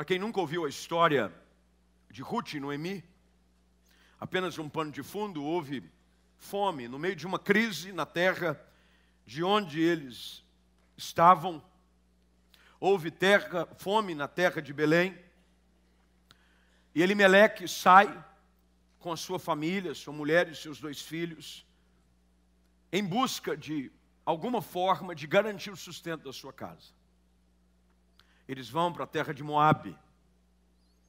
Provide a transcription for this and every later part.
Para quem nunca ouviu a história de Ruth e Noemi, apenas um pano de fundo, houve fome no meio de uma crise na terra de onde eles estavam. Houve terra, fome na terra de Belém. E Elimeleque sai com a sua família, sua mulher e seus dois filhos, em busca de alguma forma de garantir o sustento da sua casa. Eles vão para a terra de Moabe.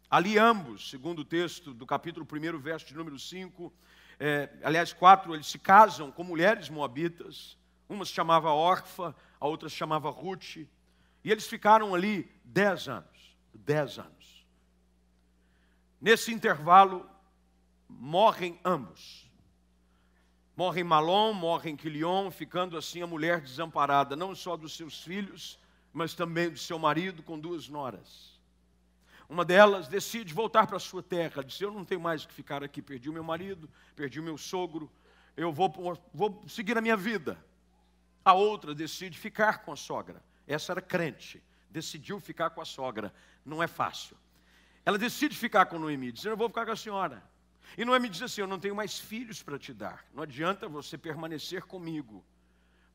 Ali ambos, segundo o texto do capítulo 1, verso de número 5, é, aliás, 4, eles se casam com mulheres moabitas. Uma se chamava Orfa, a outra se chamava Ruth. E eles ficaram ali dez anos. Dez anos. Nesse intervalo, morrem ambos. Morrem Malom, morrem Quilion, ficando assim a mulher desamparada, não só dos seus filhos, mas também do seu marido com duas noras. Uma delas decide voltar para sua terra, diz: Eu não tenho mais que ficar aqui, perdi o meu marido, perdi o meu sogro, eu vou, vou seguir a minha vida. A outra decide ficar com a sogra. Essa era crente, decidiu ficar com a sogra. Não é fácil. Ela decide ficar com Noemi, diz: Eu vou ficar com a senhora. E Noemi diz assim: Eu não tenho mais filhos para te dar. Não adianta você permanecer comigo,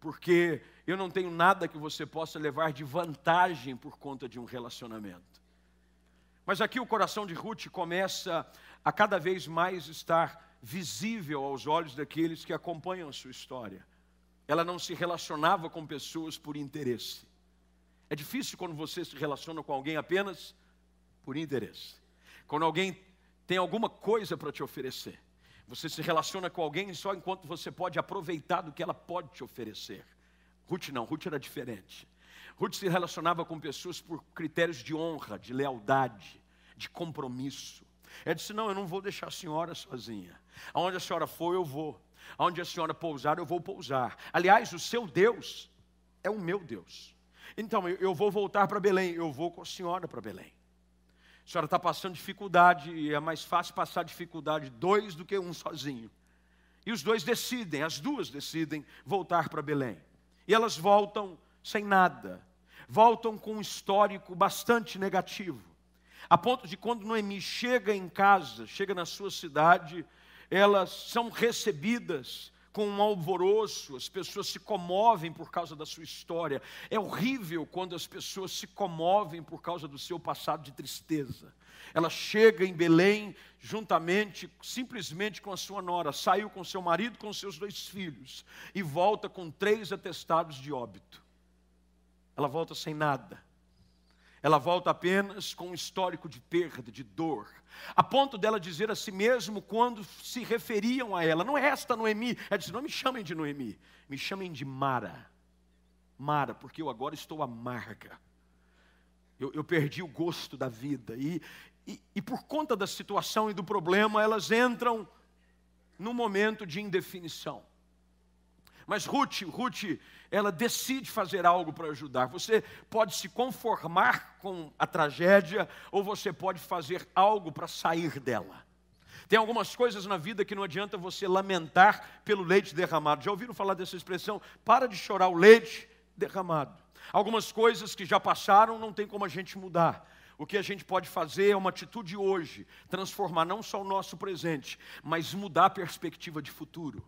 porque eu não tenho nada que você possa levar de vantagem por conta de um relacionamento. Mas aqui o coração de Ruth começa a cada vez mais estar visível aos olhos daqueles que acompanham a sua história. Ela não se relacionava com pessoas por interesse. É difícil quando você se relaciona com alguém apenas por interesse. Quando alguém tem alguma coisa para te oferecer. Você se relaciona com alguém só enquanto você pode aproveitar do que ela pode te oferecer. Ruth não, Ruth era diferente. Ruth se relacionava com pessoas por critérios de honra, de lealdade, de compromisso. Ela disse: Não, eu não vou deixar a senhora sozinha. Aonde a senhora for, eu vou. Aonde a senhora pousar, eu vou pousar. Aliás, o seu Deus é o meu Deus. Então, eu vou voltar para Belém, eu vou com a senhora para Belém. A senhora está passando dificuldade e é mais fácil passar dificuldade dois do que um sozinho. E os dois decidem, as duas decidem voltar para Belém. E elas voltam sem nada, voltam com um histórico bastante negativo. A ponto de quando Noemi chega em casa, chega na sua cidade, elas são recebidas com um alvoroço, as pessoas se comovem por causa da sua história. É horrível quando as pessoas se comovem por causa do seu passado de tristeza. Ela chega em Belém juntamente, simplesmente com a sua nora, saiu com seu marido, com seus dois filhos e volta com três atestados de óbito. Ela volta sem nada. Ela volta apenas com um histórico de perda, de dor, a ponto dela dizer a si mesmo quando se referiam a ela, não é esta Noemi, ela disse, não me chamem de Noemi, me chamem de Mara. Mara, porque eu agora estou amarga. Eu, eu perdi o gosto da vida. E, e, e por conta da situação e do problema, elas entram num momento de indefinição. Mas Ruth, Ruth, ela decide fazer algo para ajudar. Você pode se conformar com a tragédia ou você pode fazer algo para sair dela. Tem algumas coisas na vida que não adianta você lamentar pelo leite derramado. Já ouviram falar dessa expressão? Para de chorar o leite derramado. Algumas coisas que já passaram não tem como a gente mudar. O que a gente pode fazer é uma atitude hoje, transformar não só o nosso presente, mas mudar a perspectiva de futuro.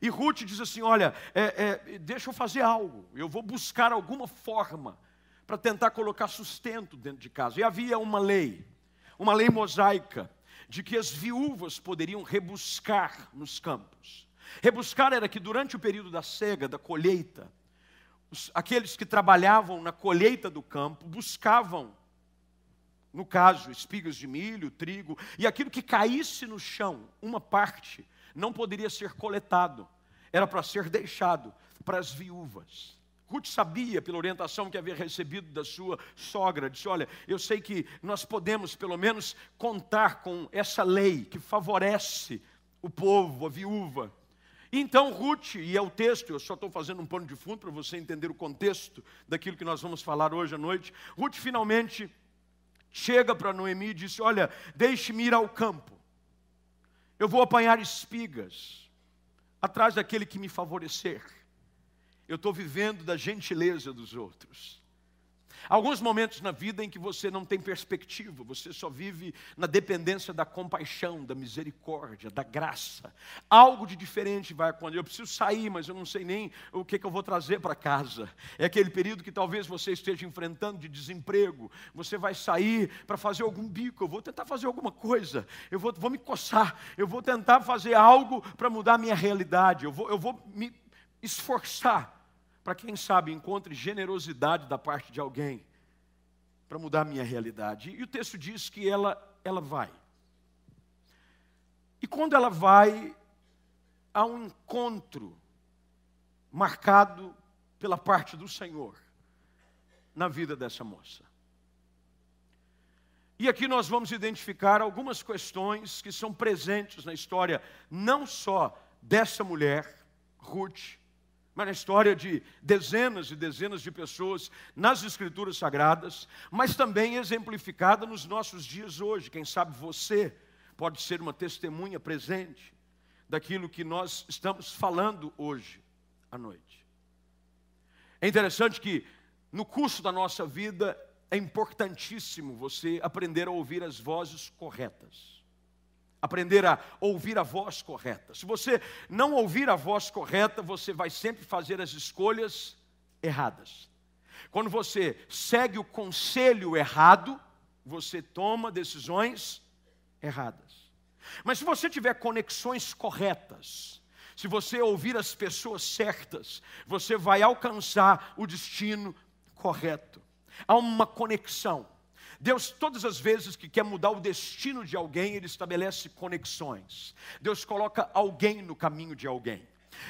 E Ruth diz assim: Olha, é, é, deixa eu fazer algo, eu vou buscar alguma forma para tentar colocar sustento dentro de casa. E havia uma lei, uma lei mosaica, de que as viúvas poderiam rebuscar nos campos. Rebuscar era que durante o período da cega, da colheita, os, aqueles que trabalhavam na colheita do campo buscavam, no caso, espigas de milho, trigo, e aquilo que caísse no chão, uma parte, não poderia ser coletado, era para ser deixado para as viúvas. Ruth sabia, pela orientação que havia recebido da sua sogra, disse: Olha, eu sei que nós podemos pelo menos contar com essa lei que favorece o povo, a viúva. Então Ruth, e é o texto, eu só estou fazendo um pano de fundo para você entender o contexto daquilo que nós vamos falar hoje à noite. Ruth finalmente chega para Noemi e disse: Olha, deixe-me ir ao campo eu vou apanhar espigas atrás daquele que me favorecer. Eu estou vivendo da gentileza dos outros. Alguns momentos na vida em que você não tem perspectiva, você só vive na dependência da compaixão, da misericórdia, da graça. Algo de diferente vai acontecer. Eu preciso sair, mas eu não sei nem o que, que eu vou trazer para casa. É aquele período que talvez você esteja enfrentando de desemprego. Você vai sair para fazer algum bico. Eu vou tentar fazer alguma coisa. Eu vou, vou me coçar. Eu vou tentar fazer algo para mudar a minha realidade. Eu vou, eu vou me esforçar para quem sabe encontre generosidade da parte de alguém para mudar a minha realidade. E o texto diz que ela, ela vai. E quando ela vai, há um encontro marcado pela parte do Senhor na vida dessa moça. E aqui nós vamos identificar algumas questões que são presentes na história, não só dessa mulher, Ruth, mas na história de dezenas e dezenas de pessoas nas Escrituras Sagradas, mas também exemplificada nos nossos dias hoje. Quem sabe você pode ser uma testemunha presente daquilo que nós estamos falando hoje à noite. É interessante que no curso da nossa vida é importantíssimo você aprender a ouvir as vozes corretas aprender a ouvir a voz correta. Se você não ouvir a voz correta, você vai sempre fazer as escolhas erradas. Quando você segue o conselho errado, você toma decisões erradas. Mas se você tiver conexões corretas, se você ouvir as pessoas certas, você vai alcançar o destino correto. Há uma conexão. Deus, todas as vezes que quer mudar o destino de alguém, Ele estabelece conexões. Deus coloca alguém no caminho de alguém.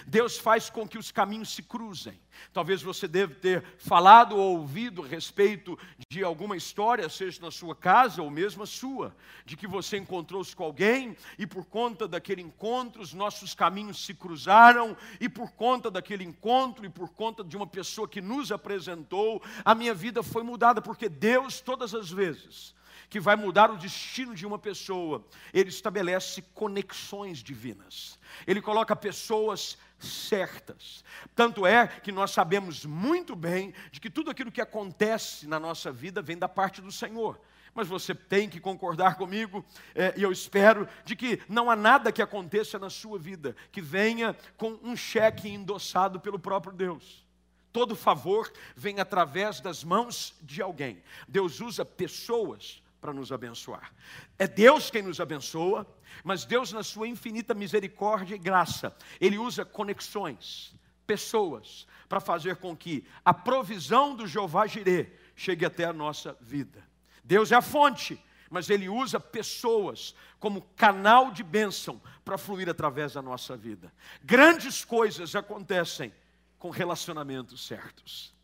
Deus faz com que os caminhos se cruzem. Talvez você deve ter falado ou ouvido a respeito de alguma história, seja na sua casa ou mesmo a sua, de que você encontrou-se com alguém e por conta daquele encontro os nossos caminhos se cruzaram e por conta daquele encontro e por conta de uma pessoa que nos apresentou, a minha vida foi mudada porque Deus todas as vezes que vai mudar o destino de uma pessoa, ele estabelece conexões divinas. Ele coloca pessoas certas. Tanto é que nós sabemos muito bem de que tudo aquilo que acontece na nossa vida vem da parte do Senhor. Mas você tem que concordar comigo, é, e eu espero, de que não há nada que aconteça na sua vida que venha com um cheque endossado pelo próprio Deus. Todo favor vem através das mãos de alguém. Deus usa pessoas para nos abençoar. É Deus quem nos abençoa, mas Deus, na sua infinita misericórdia e graça, Ele usa conexões, pessoas, para fazer com que a provisão do Jeová Jirê chegue até a nossa vida. Deus é a fonte, mas Ele usa pessoas como canal de bênção para fluir através da nossa vida. Grandes coisas acontecem com relacionamentos certos.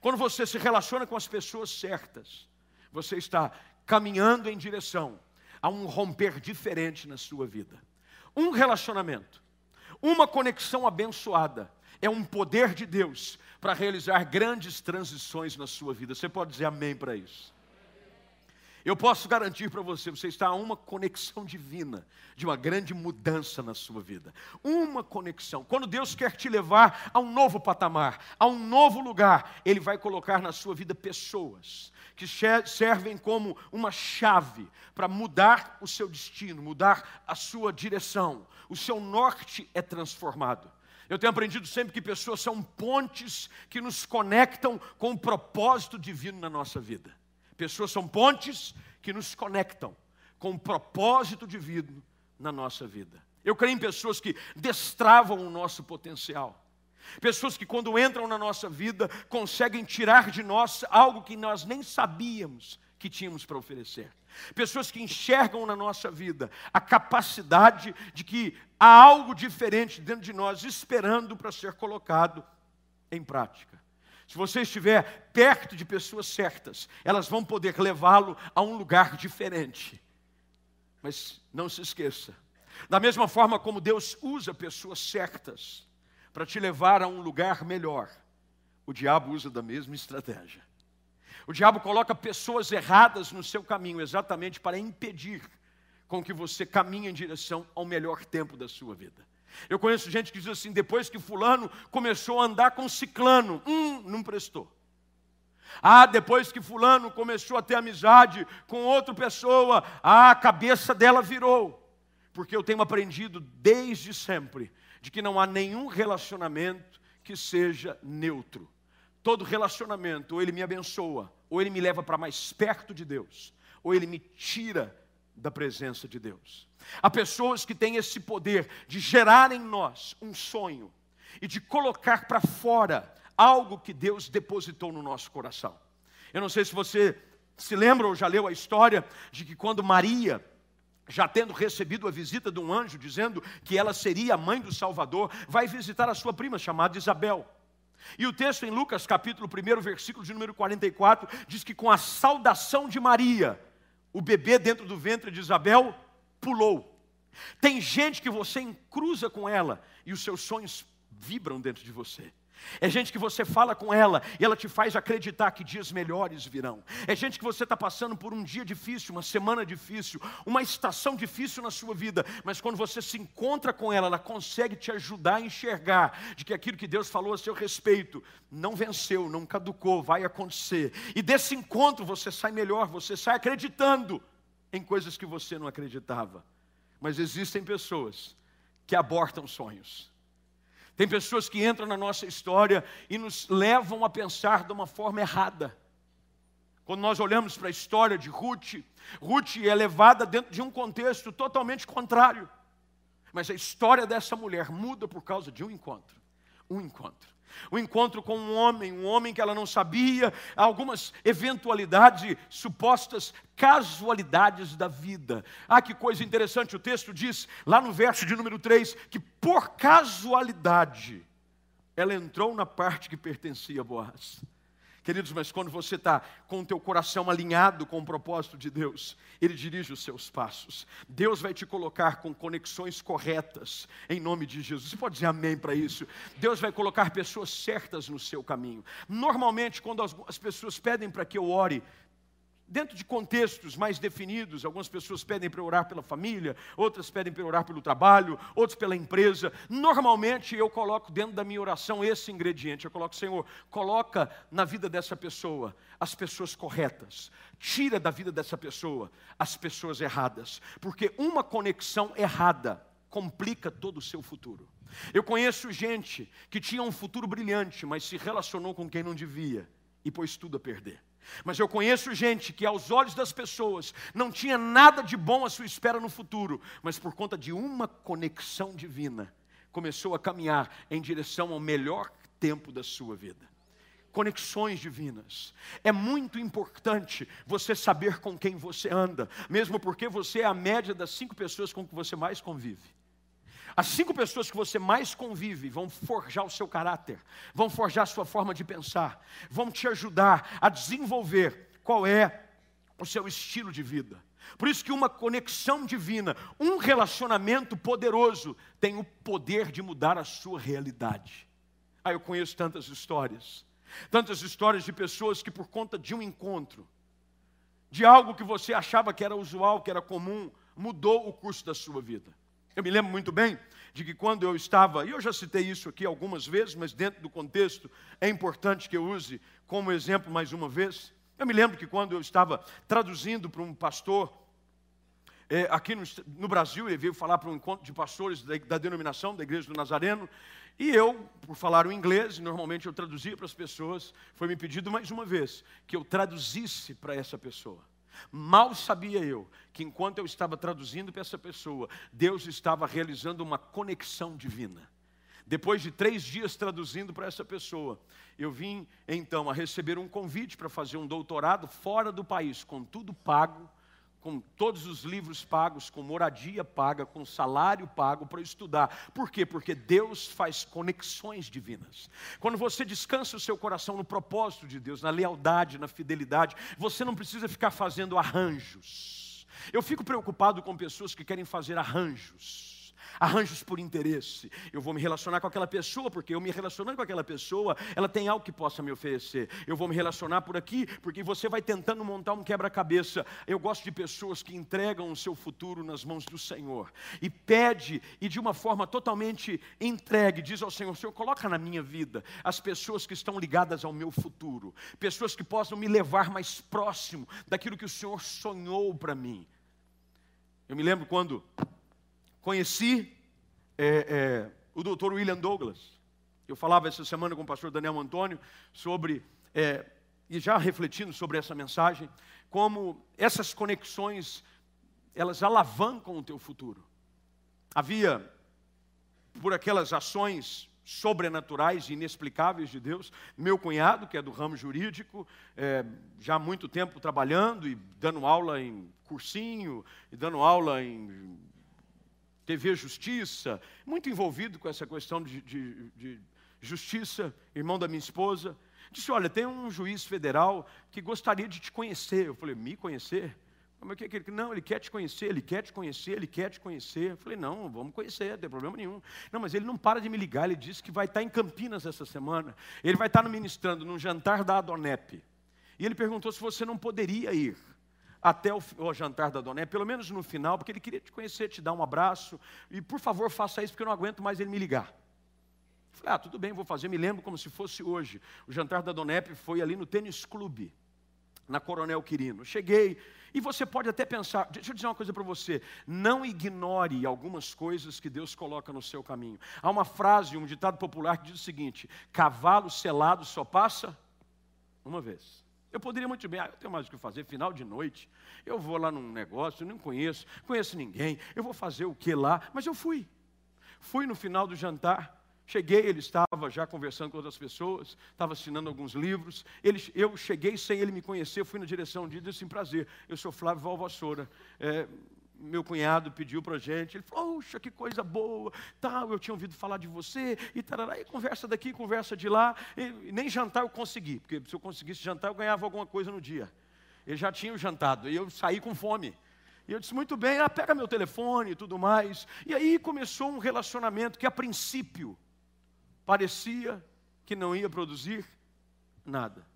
Quando você se relaciona com as pessoas certas, você está caminhando em direção a um romper diferente na sua vida. Um relacionamento, uma conexão abençoada, é um poder de Deus para realizar grandes transições na sua vida. Você pode dizer amém para isso? Eu posso garantir para você, você está a uma conexão divina, de uma grande mudança na sua vida. Uma conexão. Quando Deus quer te levar a um novo patamar, a um novo lugar, Ele vai colocar na sua vida pessoas que servem como uma chave para mudar o seu destino, mudar a sua direção. O seu norte é transformado. Eu tenho aprendido sempre que pessoas são pontes que nos conectam com o propósito divino na nossa vida. Pessoas são pontes que nos conectam com o propósito divino na nossa vida. Eu creio em pessoas que destravam o nosso potencial. Pessoas que, quando entram na nossa vida, conseguem tirar de nós algo que nós nem sabíamos que tínhamos para oferecer. Pessoas que enxergam na nossa vida a capacidade de que há algo diferente dentro de nós, esperando para ser colocado em prática. Se você estiver perto de pessoas certas, elas vão poder levá-lo a um lugar diferente. Mas não se esqueça, da mesma forma como Deus usa pessoas certas para te levar a um lugar melhor, o diabo usa da mesma estratégia. O diabo coloca pessoas erradas no seu caminho exatamente para impedir com que você caminhe em direção ao melhor tempo da sua vida. Eu conheço gente que diz assim: depois que Fulano começou a andar com Ciclano, hum, não prestou. Ah, depois que Fulano começou a ter amizade com outra pessoa, ah, a cabeça dela virou. Porque eu tenho aprendido desde sempre de que não há nenhum relacionamento que seja neutro. Todo relacionamento, ou ele me abençoa, ou ele me leva para mais perto de Deus, ou ele me tira da presença de Deus. Há pessoas que têm esse poder de gerar em nós um sonho e de colocar para fora algo que Deus depositou no nosso coração. Eu não sei se você se lembra ou já leu a história de que quando Maria, já tendo recebido a visita de um anjo dizendo que ela seria a mãe do Salvador, vai visitar a sua prima chamada Isabel. E o texto em Lucas, capítulo 1, versículo de número 44, diz que com a saudação de Maria, o bebê dentro do ventre de Isabel pulou. Tem gente que você encruza com ela e os seus sonhos vibram dentro de você. É gente que você fala com ela e ela te faz acreditar que dias melhores virão. É gente que você está passando por um dia difícil, uma semana difícil, uma estação difícil na sua vida, mas quando você se encontra com ela, ela consegue te ajudar a enxergar de que aquilo que Deus falou a seu respeito não venceu, não caducou, vai acontecer. E desse encontro você sai melhor, você sai acreditando em coisas que você não acreditava. Mas existem pessoas que abortam sonhos tem pessoas que entram na nossa história e nos levam a pensar de uma forma errada. Quando nós olhamos para a história de Ruth, Ruth é levada dentro de um contexto totalmente contrário. Mas a história dessa mulher muda por causa de um encontro. Um encontro o encontro com um homem, um homem que ela não sabia, algumas eventualidades, supostas casualidades da vida. Ah, que coisa interessante, o texto diz, lá no verso de número 3, que por casualidade ela entrou na parte que pertencia a Boaz. Queridos, mas quando você está com o teu coração alinhado com o propósito de Deus, Ele dirige os seus passos. Deus vai te colocar com conexões corretas, em nome de Jesus. Você pode dizer amém para isso? Deus vai colocar pessoas certas no seu caminho. Normalmente, quando as, as pessoas pedem para que eu ore, dentro de contextos mais definidos, algumas pessoas pedem para orar pela família, outras pedem para orar pelo trabalho, outros pela empresa. Normalmente eu coloco dentro da minha oração esse ingrediente. Eu coloco, Senhor, coloca na vida dessa pessoa as pessoas corretas. Tira da vida dessa pessoa as pessoas erradas, porque uma conexão errada complica todo o seu futuro. Eu conheço gente que tinha um futuro brilhante, mas se relacionou com quem não devia e pôs tudo a perder. Mas eu conheço gente que, aos olhos das pessoas, não tinha nada de bom à sua espera no futuro, mas por conta de uma conexão divina, começou a caminhar em direção ao melhor tempo da sua vida. Conexões divinas. É muito importante você saber com quem você anda, mesmo porque você é a média das cinco pessoas com que você mais convive. As cinco pessoas que você mais convive vão forjar o seu caráter, vão forjar a sua forma de pensar, vão te ajudar a desenvolver qual é o seu estilo de vida. Por isso que uma conexão divina, um relacionamento poderoso, tem o poder de mudar a sua realidade. Ah, eu conheço tantas histórias, tantas histórias de pessoas que por conta de um encontro, de algo que você achava que era usual, que era comum, mudou o curso da sua vida. Eu me lembro muito bem de que quando eu estava, e eu já citei isso aqui algumas vezes, mas dentro do contexto é importante que eu use como exemplo mais uma vez. Eu me lembro que quando eu estava traduzindo para um pastor é, aqui no, no, Brasil, ele veio falar para um encontro de pastores da, da, denominação, da Igreja do Nazareno, e eu, por falar o inglês, normalmente eu traduzia para as pessoas, foi me pedido mais uma vez que eu traduzisse para essa pessoa. Mal sabia eu que enquanto eu estava traduzindo para essa pessoa, Deus estava realizando uma conexão divina. Depois de três dias traduzindo para essa pessoa, eu vim então a receber um convite para fazer um doutorado fora do país, com tudo pago, com todos os livros pagos, com moradia paga, com salário pago para estudar. Por quê? Porque Deus faz conexões divinas. Quando você descansa o seu coração no propósito de Deus, na lealdade, na fidelidade, você não precisa ficar fazendo arranjos. Eu fico preocupado com pessoas que querem fazer arranjos arranjos por interesse. Eu vou me relacionar com aquela pessoa, porque eu me relacionando com aquela pessoa, ela tem algo que possa me oferecer. Eu vou me relacionar por aqui, porque você vai tentando montar um quebra-cabeça. Eu gosto de pessoas que entregam o seu futuro nas mãos do Senhor e pede, e de uma forma totalmente entregue, diz ao Senhor: Senhor, coloca na minha vida as pessoas que estão ligadas ao meu futuro, pessoas que possam me levar mais próximo daquilo que o Senhor sonhou para mim. Eu me lembro quando conheci é, é, o doutor William Douglas. Eu falava essa semana com o pastor Daniel Antônio sobre, é, e já refletindo sobre essa mensagem, como essas conexões, elas alavancam o teu futuro. Havia, por aquelas ações sobrenaturais e inexplicáveis de Deus. Meu cunhado, que é do ramo jurídico, é, já há muito tempo trabalhando e dando aula em cursinho, e dando aula em TV Justiça, muito envolvido com essa questão de, de, de justiça, irmão da minha esposa. Disse: Olha, tem um juiz federal que gostaria de te conhecer. Eu falei: Me conhecer? Mas que, que, não, ele quer te conhecer, ele quer te conhecer, ele quer te conhecer. Eu falei, não, vamos conhecer, não tem problema nenhum. Não, mas ele não para de me ligar, ele disse que vai estar em Campinas essa semana. Ele vai estar ministrando num jantar da Adonep. E ele perguntou se você não poderia ir até o, o jantar da Adonep, pelo menos no final, porque ele queria te conhecer, te dar um abraço. E por favor, faça isso, porque eu não aguento mais ele me ligar. Falei, ah, tudo bem, vou fazer. Me lembro como se fosse hoje. O jantar da Donep foi ali no tênis clube, na Coronel Quirino. Cheguei, e você pode até pensar, deixa eu dizer uma coisa para você, não ignore algumas coisas que Deus coloca no seu caminho. Há uma frase, um ditado popular que diz o seguinte: cavalo selado só passa uma vez. Eu poderia muito bem, ah, eu tenho mais o que fazer, final de noite, eu vou lá num negócio, não conheço, conheço ninguém, eu vou fazer o que lá? Mas eu fui. Fui no final do jantar, Cheguei, ele estava já conversando com outras pessoas, estava assinando alguns livros. Ele, eu cheguei sem ele me conhecer, fui na direção de disse assim, prazer, eu sou Flávio Valvassoura. É, meu cunhado pediu para gente, ele falou, poxa, que coisa boa, tal, eu tinha ouvido falar de você, e tarará, e conversa daqui, conversa de lá, e nem jantar eu consegui, porque se eu conseguisse jantar eu ganhava alguma coisa no dia. Ele já tinha jantado, e eu saí com fome. E eu disse, muito bem, ah, pega meu telefone e tudo mais. E aí começou um relacionamento que a princípio parecia que não ia produzir nada.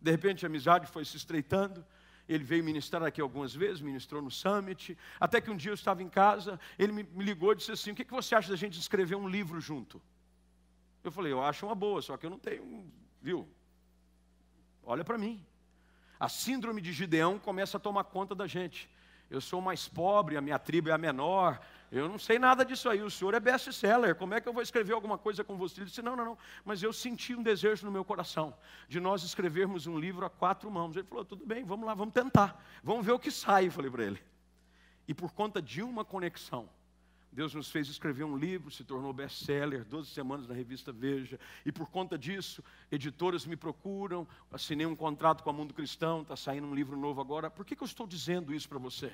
De repente a amizade foi se estreitando. Ele veio ministrar aqui algumas vezes, ministrou no Summit. Até que um dia eu estava em casa, ele me, ligou e disse assim: O que, que você acha da gente escrever um livro junto? Eu falei: Eu acho uma boa, só que eu não tenho, viu? Olha para mim. A síndrome de Gideão começa a tomar conta da gente. Eu sou mais pobre, a minha tribo é a menor, eu não sei nada disso aí, o senhor é best-seller, como é que eu vou escrever alguma coisa com você? Ele disse, não, não, não, mas eu senti um desejo no meu coração, de nós escrevermos um livro a quatro mãos. Ele falou, tudo bem, vamos lá, vamos tentar, vamos ver o que sai, eu falei para ele. E por conta de uma conexão, Deus nos fez escrever um livro, se tornou best-seller, 12 semanas na revista Veja, e por conta disso, editoras me procuram, assinei um contrato com a Mundo Cristão, está saindo um livro novo agora. Por que, que eu estou dizendo isso para você?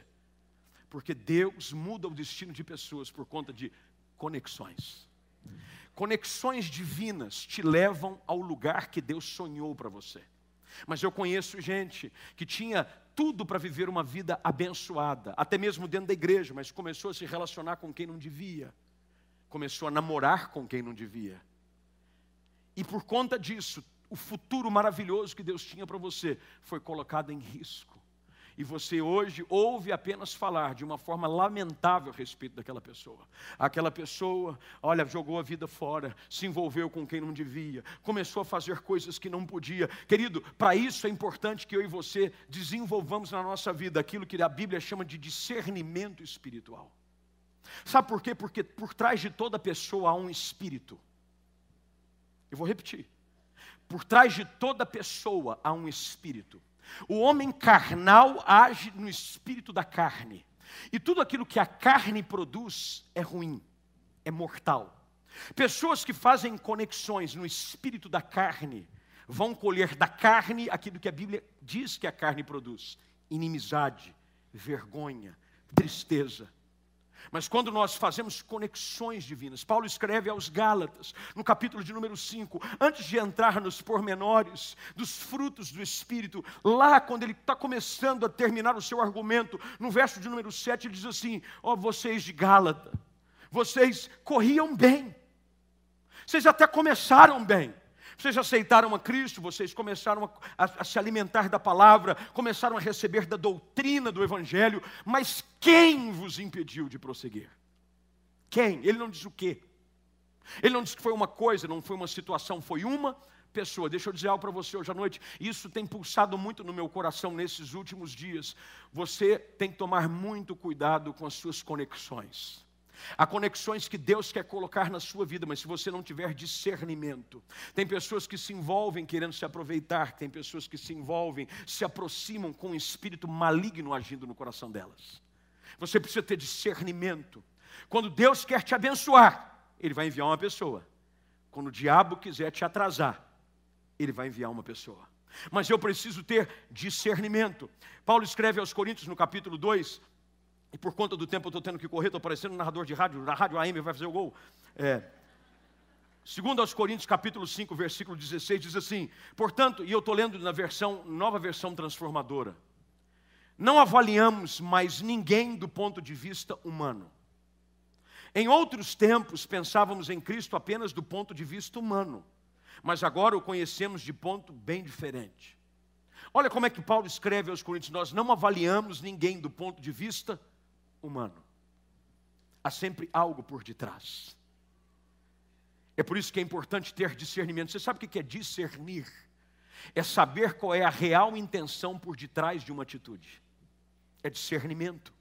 Porque Deus muda o destino de pessoas por conta de conexões. Conexões divinas te levam ao lugar que Deus sonhou para você. Mas eu conheço gente que tinha tudo para viver uma vida abençoada, até mesmo dentro da igreja, mas começou a se relacionar com quem não devia, começou a namorar com quem não devia. E por conta disso, o futuro maravilhoso que Deus tinha para você foi colocado em risco e você hoje ouve apenas falar de uma forma lamentável a respeito daquela pessoa. Aquela pessoa, olha, jogou a vida fora, se envolveu com quem não devia, começou a fazer coisas que não podia. Querido, para isso é importante que eu e você desenvolvamos na nossa vida aquilo que a Bíblia chama de discernimento espiritual. Sabe por quê? Porque por trás de toda pessoa há um espírito. Eu vou repetir. Por trás de toda pessoa há um espírito. O homem carnal age no espírito da carne. E tudo aquilo que a carne produz é ruim, é mortal. Pessoas que fazem conexões no espírito da carne vão colher da carne aquilo que a Bíblia diz que a carne produz: inimizade, vergonha, tristeza, mas quando nós fazemos conexões divinas, Paulo escreve aos Gálatas, no capítulo de número 5, antes de entrar nos pormenores dos frutos do Espírito, lá quando ele está começando a terminar o seu argumento, no verso de número 7, ele diz assim: Ó oh, vocês de Gálata, vocês corriam bem, vocês até começaram bem. Vocês aceitaram a Cristo, vocês começaram a, a, a, se alimentar da palavra, começaram a receber da doutrina do Evangelho, mas quem vos impediu de prosseguir? Quem? Ele não diz o quê. Ele não diz que foi uma coisa, não foi uma situação, foi uma pessoa. Deixa eu dizer algo para você hoje à noite. Isso tem pulsado muito no meu coração nesses últimos dias. Você tem que tomar muito cuidado com as suas conexões. Há conexões que Deus quer colocar na sua vida, mas se você não tiver discernimento, tem pessoas que se envolvem querendo se aproveitar, tem pessoas que se envolvem, se aproximam com um espírito maligno agindo no coração delas. Você precisa ter discernimento. Quando Deus quer te abençoar, Ele vai enviar uma pessoa. Quando o diabo quiser te atrasar, Ele vai enviar uma pessoa. Mas eu preciso ter discernimento. Paulo escreve aos Coríntios no capítulo 2, e por conta do tempo eu estou tendo que correr, estou parecendo um narrador de rádio, na rádio AM vai fazer o gol. É. Segundo aos Coríntios, capítulo 5, versículo 16, diz assim, portanto, e eu estou lendo na versão, nova versão transformadora, não avaliamos mais ninguém do ponto de vista humano. Em outros tempos, pensávamos em Cristo apenas do ponto de vista humano, mas agora o conhecemos de ponto bem diferente. Olha como é que Paulo escreve aos Coríntios: nós não avaliamos ninguém do ponto de vista humano humano. Há sempre algo por detrás. É por isso que é importante ter discernimento. Você sabe o que é discernir? É saber qual é a real intenção por detrás de uma atitude. É discernimento.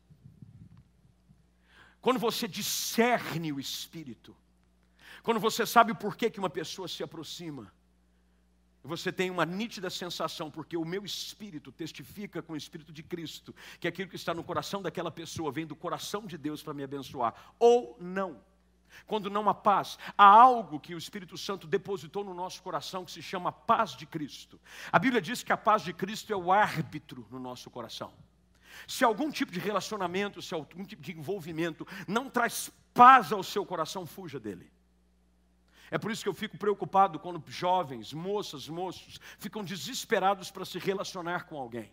Quando você discerne o espírito, quando você sabe porquê que uma pessoa se aproxima, você tem uma nítida sensação, porque o meu espírito testifica com o espírito de Cristo, que aquilo que está no coração daquela pessoa vem do coração de Deus para me abençoar, ou não. Quando não há paz, há algo que o Espírito Santo depositou no nosso coração que se chama paz de Cristo. A Bíblia diz que a paz de Cristo é o árbitro no nosso coração. Se algum tipo de relacionamento, se algum tipo de envolvimento não traz paz ao seu coração, fuja dele. É por isso que eu fico preocupado quando jovens, moças, moços ficam desesperados para se relacionar com alguém.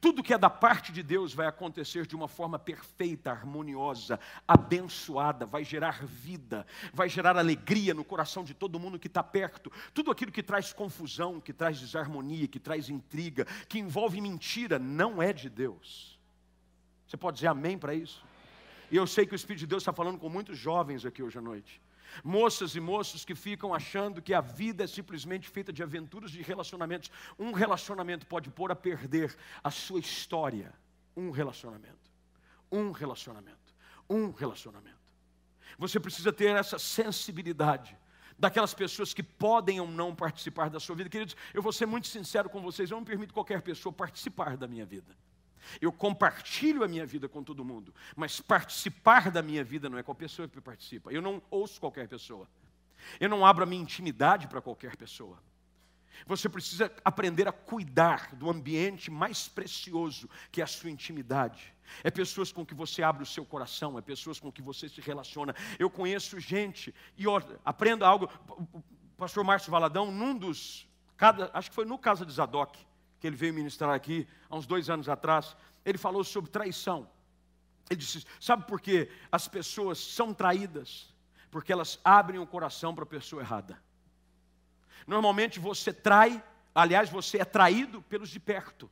Tudo que é da parte de Deus vai acontecer de uma forma perfeita, harmoniosa, abençoada, vai gerar vida, vai gerar alegria no coração de todo mundo que está perto. Tudo aquilo que traz confusão, que traz desarmonia, que traz intriga, que envolve mentira, não é de Deus. Você pode dizer amém para isso? E eu sei que o Espírito de Deus está falando com muitos jovens aqui hoje à noite. Moças e moços que ficam achando que a vida é simplesmente feita de aventuras de relacionamentos. Um relacionamento pode pôr a perder a sua história. Um relacionamento. Um relacionamento. Um relacionamento. Você precisa ter essa sensibilidade daquelas pessoas que podem ou não participar da sua vida. Queridos, eu vou ser muito sincero com vocês, eu não permito qualquer pessoa participar da minha vida. Eu compartilho a minha vida com todo mundo, mas participar da minha vida não é qualquer pessoa que participa. Eu não ouço qualquer pessoa. Eu não abro a minha intimidade para qualquer pessoa. Você precisa aprender a cuidar do ambiente mais precioso que é a sua intimidade. É pessoas com que você abre o seu coração, é pessoas com que você se relaciona. Eu conheço gente, e aprenda algo. O pastor Márcio Valadão, num dos, cada, acho que foi no Casa de Zadok, que ele veio ministrar aqui há uns dois anos atrás, ele falou sobre traição. Ele disse: Sabe por que as pessoas são traídas? Porque elas abrem o coração para a pessoa errada. Normalmente você trai, aliás, você é traído pelos de perto.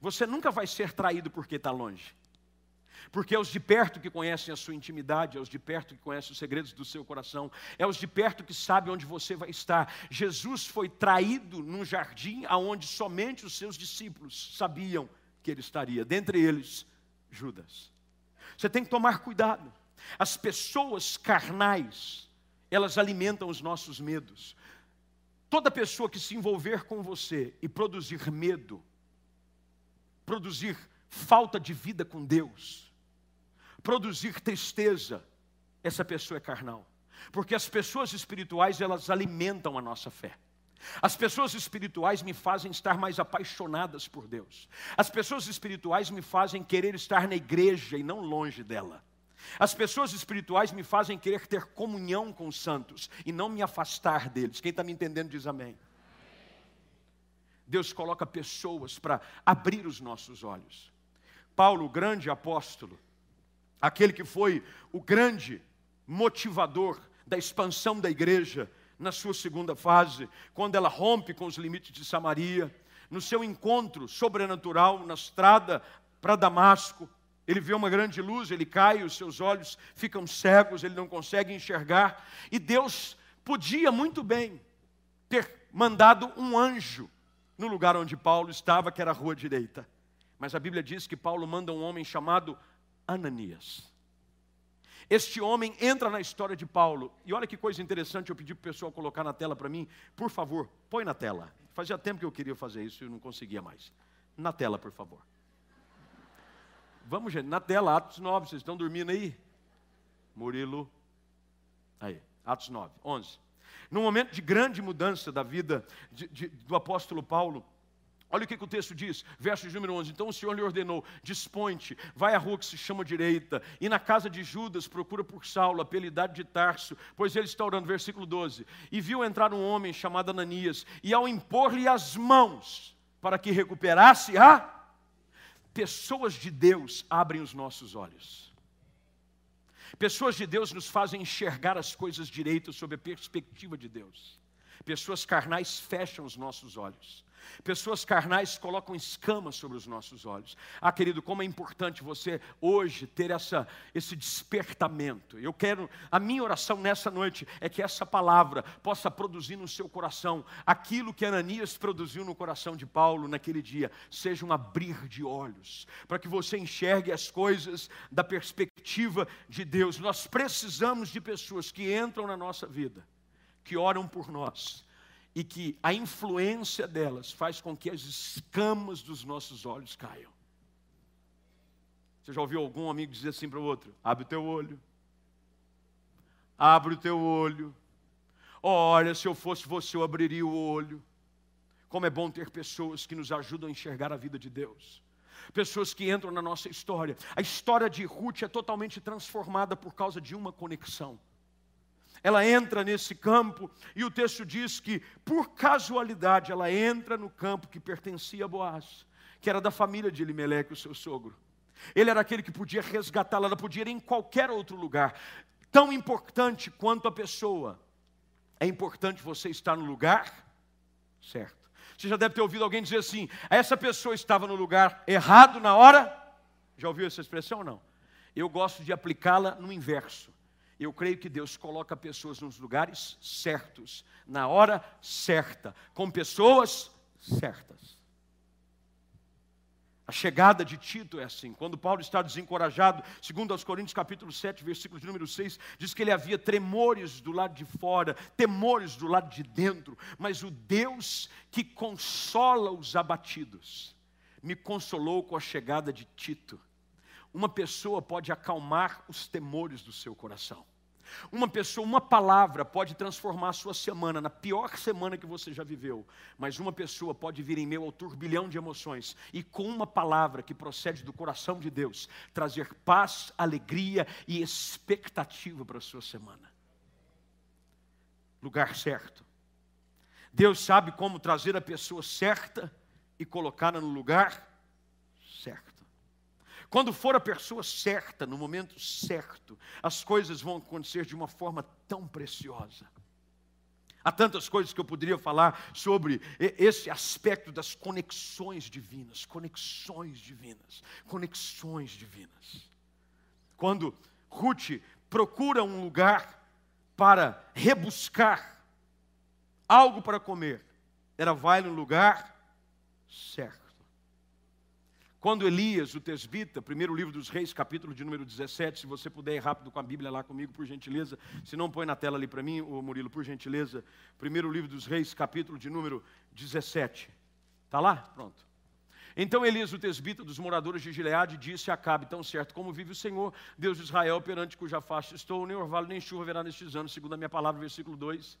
Você nunca vai ser traído porque está longe. Porque é os de perto que conhecem a sua intimidade, é os de perto que conhecem os segredos do seu coração, é os de perto que sabem onde você vai estar. Jesus foi traído num jardim aonde somente os seus discípulos sabiam que ele estaria, dentre eles Judas. Você tem que tomar cuidado. As pessoas carnais, elas alimentam os nossos medos. Toda pessoa que se envolver com você e produzir medo, produzir falta de vida com Deus, produzir tristeza, essa pessoa é carnal. Porque as pessoas espirituais, elas alimentam a nossa fé. As pessoas espirituais me fazem estar mais apaixonadas por Deus. As pessoas espirituais me fazem querer estar na igreja e não longe dela. As pessoas espirituais me fazem querer ter comunhão com os santos e não me afastar deles. Quem está me entendendo diz amém. Deus coloca pessoas para abrir os nossos olhos. Paulo, grande apóstolo, aquele que foi o grande motivador da expansão da igreja na sua segunda fase, quando ela rompe com os limites de Samaria, no seu encontro sobrenatural na estrada para Damasco. Ele vê uma grande luz, ele cai, os seus olhos ficam cegos, ele não consegue enxergar. E Deus podia muito bem ter mandado um anjo no lugar onde Paulo estava, que era a rua direita. Mas a Bíblia diz que Paulo manda um homem chamado Ananias. Este homem entra na história de Paulo. E olha que coisa interessante, eu pedi para o pessoal colocar na tela para mim. Por favor, põe na tela. Fazia tempo que eu queria fazer isso e não conseguia mais. Na tela, por favor. Vamos, gente, na tela, Atos 9. Vocês estão dormindo aí? Murilo. Aí, Atos 9, 11. Num momento de grande mudança da vida de, de, do apóstolo Paulo, Olha o que, que, o texto diz, verso número 11. Então o Senhor lhe ordenou: dispõe-te, vai à rua que se chama direita, e na casa de Judas procura por Saulo, a apelidade de Tarso, pois ele está orando. Versículo 12. E viu entrar um homem chamado Ananias, e ao impor-lhe as mãos para que recuperasse a. Pessoas de Deus abrem os nossos olhos. Pessoas de Deus nos fazem enxergar as coisas direitas sob a perspectiva de Deus. Pessoas carnais fecham os nossos olhos. Pessoas carnais colocam escamas sobre os nossos olhos. Ah, querido, como é importante você hoje ter essa, esse despertamento. Eu quero, a minha oração nessa noite é que essa palavra possa produzir no seu coração aquilo que Ananias produziu no coração de Paulo naquele dia, seja um abrir de olhos, para que você enxergue as coisas da perspectiva de Deus. Nós precisamos de pessoas que entram na nossa vida, que oram por nós e que a influência delas faz com que as escamas dos nossos olhos caiam. Você já ouviu algum amigo dizer assim para o outro: abre o teu olho, abre o teu olho. Olha, se eu fosse você, eu abriria o olho. Como é bom ter pessoas que nos ajudam a enxergar a vida de Deus. Pessoas que entram na nossa história. A história de Ruth é totalmente transformada por causa de uma conexão ela entra nesse campo e o texto diz que, por casualidade, ela entra no campo que pertencia a Boaz, que era da família de Elimeleque, o seu sogro. Ele era aquele que podia resgatá-la, ela podia ir em qualquer outro lugar. Tão importante quanto a pessoa, é importante você estar no lugar certo. Você já deve ter ouvido alguém dizer assim: essa pessoa estava no lugar errado na hora. Já ouviu essa expressão ou não? Eu gosto de aplicá-la no inverso. Eu creio que Deus coloca pessoas nos lugares certos, na hora certa, com pessoas certas. A chegada de Tito é assim. Quando Paulo está desencorajado, segundo aos Coríntios capítulo 7, versículo de número 6, diz que ele havia tremores do lado de fora, temores do lado de dentro, mas o Deus que consola os abatidos, me consolou com a chegada de Tito. Uma pessoa pode acalmar os temores do seu coração. Uma pessoa, uma palavra pode transformar a sua semana na pior semana que você já viveu, mas uma pessoa pode vir em meio ao turbilhão de emoções e com uma palavra que procede do coração de Deus, trazer paz, alegria e expectativa para a sua semana. Lugar certo. Deus sabe como trazer a pessoa certa e colocá-la no lugar certo. Quando for a pessoa certa, no momento certo, as coisas vão acontecer de uma forma tão preciosa. Há tantas coisas que eu poderia falar sobre esse aspecto das conexões divinas, conexões divinas, conexões divinas. Quando Ruth procura um lugar para rebuscar algo para comer, ela vai no lugar certo. Quando Elias, o tesbita, primeiro livro dos reis, capítulo de número 17, se você puder ir rápido com a Bíblia lá comigo, por gentileza, se não põe na tela ali para mim, o Murilo, por gentileza, primeiro livro dos reis, capítulo de número 17. Está lá? Pronto. Então Elias, o tesbita dos moradores de Gileade, disse a Acabe, tão certo como vive o Senhor, Deus de Israel, perante cuja face estou, nem orvalho nem chuva verá nestes anos, segundo a minha palavra, versículo 2.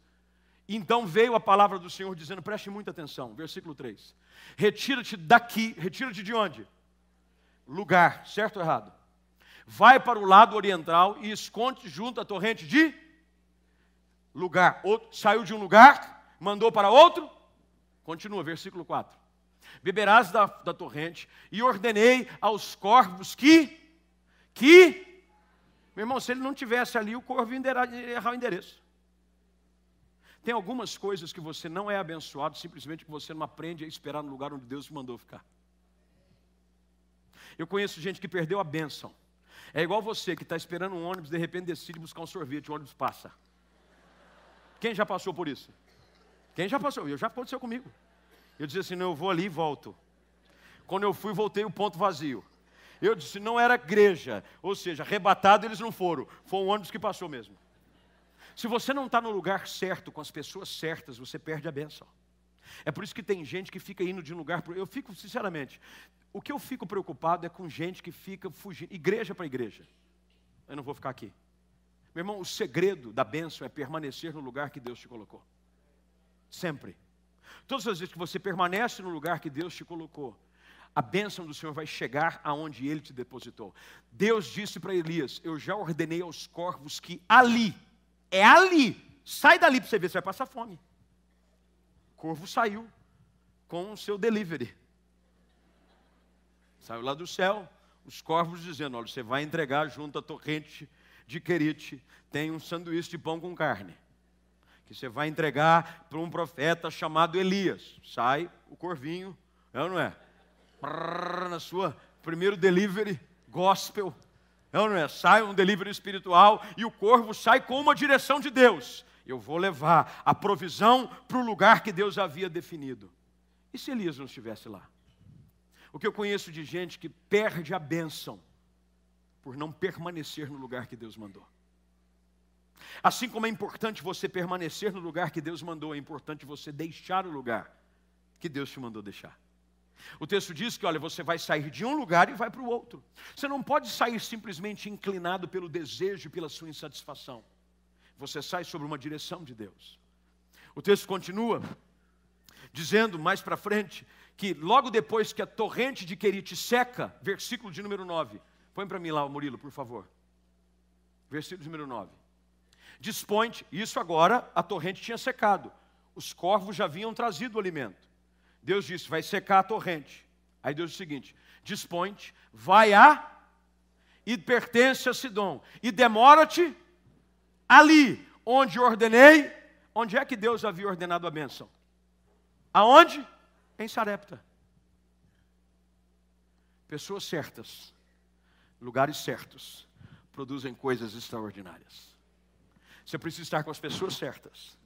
Então veio a palavra do Senhor dizendo, preste muita atenção, versículo 3. Retira-te daqui, retira-te de onde? Lugar, certo ou errado? Vai para o lado oriental e esconde junto à torrente de lugar. Outro, saiu de um lugar, mandou para outro. Continua, versículo 4. Beberás da, da torrente e ordenei aos corvos que, que, Meu irmão, se ele não tivesse ali, o corvo ia errar o endereço. Tem algumas coisas que você não é abençoado simplesmente que você não aprende a esperar no lugar onde Deus te mandou ficar. Eu conheço gente que perdeu a bênção. É igual você que está esperando um ônibus, de repente decide buscar um sorvete, o ônibus passa. Quem já passou por isso? Quem já passou? Eu já aconteceu comigo. Eu disse assim: não, eu vou ali e volto. Quando eu fui, voltei o ponto vazio. Eu disse: não era igreja, ou seja, arrebatado eles não foram, foi um ônibus que passou mesmo. Se você não está no lugar certo, com as pessoas certas, você perde a benção. É por isso que tem gente que fica indo de um lugar para Eu fico, sinceramente, o que eu fico preocupado é com gente que fica fugindo, igreja para igreja. Eu não vou ficar aqui. Meu irmão, o segredo da bênção é permanecer no lugar que Deus te colocou. Sempre. Todas as vezes que você permanece no lugar que Deus te colocou, a bênção do Senhor vai chegar aonde Ele te depositou. Deus disse para Elias: Eu já ordenei aos corvos que ali, é ali, sai dali para você ver, você vai passar fome. O corvo saiu com o seu delivery. Saiu lá do céu, os corvos dizendo: Olha, você vai entregar junto à torrente de Querite, tem um sanduíche de pão com carne. Que você vai entregar para um profeta chamado Elias. Sai o corvinho, é ou não é? Na sua primeiro delivery gospel, é ou não é? Sai um delivery espiritual e o corvo sai com uma direção de Deus. Eu vou levar a provisão para o lugar que Deus havia definido. E se Elias não estivesse lá? O que eu conheço de gente que perde a bênção por não permanecer no lugar que Deus mandou. Assim como é importante você permanecer no lugar que Deus mandou, é importante você deixar o lugar que Deus te mandou deixar. O texto diz que, olha, você vai sair de um lugar e vai para o outro. Você não pode sair simplesmente inclinado pelo desejo e pela sua insatisfação. Você sai sobre uma direção de Deus. O texto continua dizendo mais para frente que logo depois que a torrente de Querite seca, versículo de número 9. Põe para mim lá, Murilo, por favor. Versículo de número 9. dispõe isso agora a torrente tinha secado. Os corvos já haviam trazido o alimento. Deus disse: vai secar a torrente. Aí Deus disse o seguinte: dispõe vai a e pertence a Sidom, e demora-te ali, onde ordenei. Onde é que Deus havia ordenado a bênção? Aonde? em Sarepta. Pessoas certas, lugares certos, produzem coisas extraordinárias. Você precisa estar com as pessoas certas,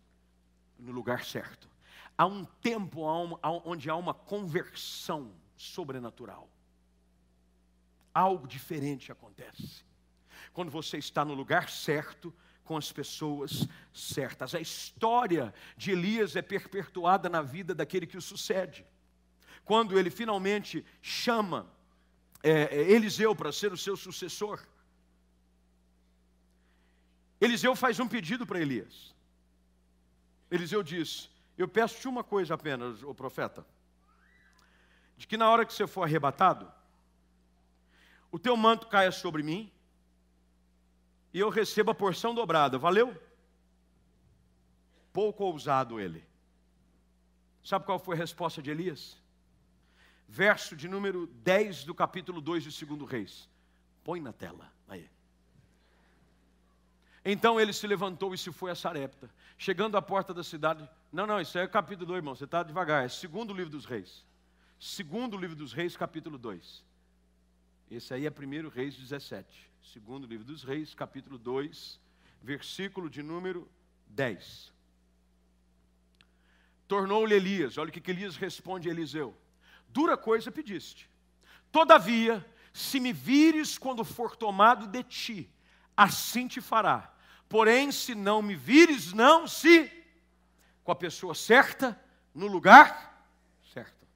no lugar certo. Há um tempo onde há uma conversão sobrenatural. Algo diferente acontece. Quando você está no lugar certo, com as pessoas certas. A história de Elias é perpetuada na vida daquele que o sucede. Quando ele finalmente chama é, é, Eliseu para ser o seu sucessor, Eliseu faz um pedido para Elias. Eliseu diz: Eu peço-te uma coisa apenas, o profeta, de que na hora que você for arrebatado, o teu manto caia sobre mim e eu recebo a porção dobrada. Valeu? Pouco ousado ele. Sabe qual foi a resposta de Elias? Verso de número 10 do capítulo 2 de 2 Reis. Põe na tela. Aí. Então ele se levantou e se foi a Sarepta. Chegando à porta da cidade. Não, não, isso é capítulo 2, irmão. Você está devagar. É segundo livro dos reis. Segundo livro dos reis, capítulo 2. Esse aí é primeiro Reis 17 segundo livro dos Reis, capítulo 2, versículo de número 10. Tornou-lhe Elias, olha o que Elias responde a Eliseu: Dura coisa pediste. Todavia, se me vires quando for tomado de ti, assim te fará. Porém, se não me vires, não se com a pessoa certa, no lugar certo.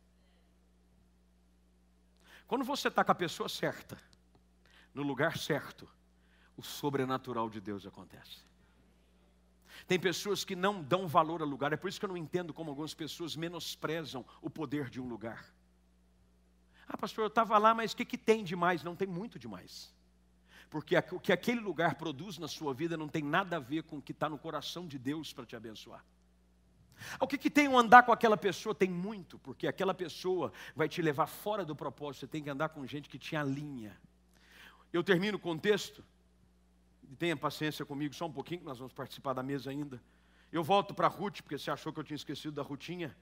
Quando você está com a pessoa certa, no lugar certo, o sobrenatural de Deus acontece. Tem pessoas que não dão valor ao lugar, é por isso que eu não entendo como algumas pessoas menosprezam o poder de um lugar. Ah, pastor, eu estava lá, mas o que, que tem de mais? Não tem muito demais. Porque o que aquele lugar produz na sua vida não tem nada a ver com o que está no coração de Deus para te abençoar. O que, que tem um andar com aquela pessoa? Tem muito, porque aquela pessoa vai te levar fora do propósito. Você tem que andar com gente que te alinha. Eu termino com o texto. tenha paciência comigo só um pouquinho, que nós vamos participar da mesa ainda. Eu volto para Ruth, porque você achou que eu tinha esquecido da Rutinha.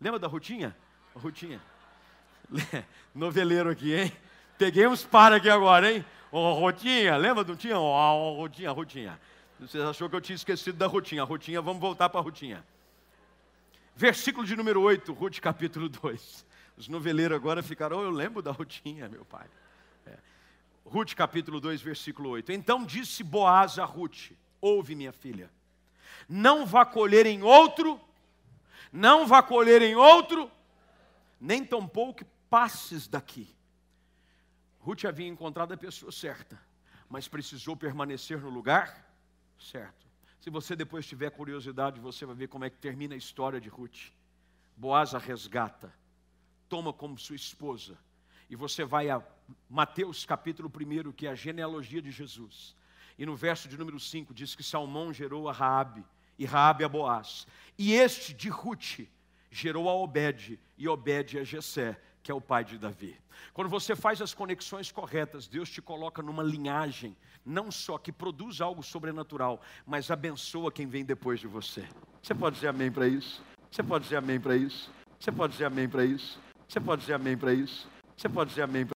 Lembra da Rutinha? A Rutinha. Noveleiro aqui, hein? Peguei uns para aqui agora, hein? Ô, oh, Rotinha, lembra do tinha? Ó, oh, Rotinha, Rotinha. Você achou que eu tinha esquecido da Rotinha. Rotinha, vamos voltar para a Rotinha. Versículo de número 8, Ruth capítulo 2. Os noveleiros agora ficaram, oh, eu lembro da Rutinha, meu pai. É. Ruth capítulo 2, versículo 8. Então disse Boaz a Ruth: Ouve, minha filha, não vá colher em outro, não vá colher em outro, nem tampouco passes daqui. Ruth havia encontrado a pessoa certa, mas precisou permanecer no lugar certo. Se você depois tiver curiosidade, você vai ver como é que termina a história de Ruth. Boaz a resgata, toma como sua esposa, e você vai a Mateus capítulo 1, que é a genealogia de Jesus. E no verso de número 5 diz que Salmão gerou a Raabe, e Raabe a Boaz. E este de Ruth gerou a Obed, e Obed a Jessé, que é o pai de Davi. Quando você faz as conexões corretas, Deus te coloca numa linhagem, não só que produz algo sobrenatural, mas abençoa quem vem depois de você. Você pode dizer amém para isso? Você pode dizer amém para isso? Você pode dizer amém para isso? Você pode dizer amém para isso? Você pode dizer amém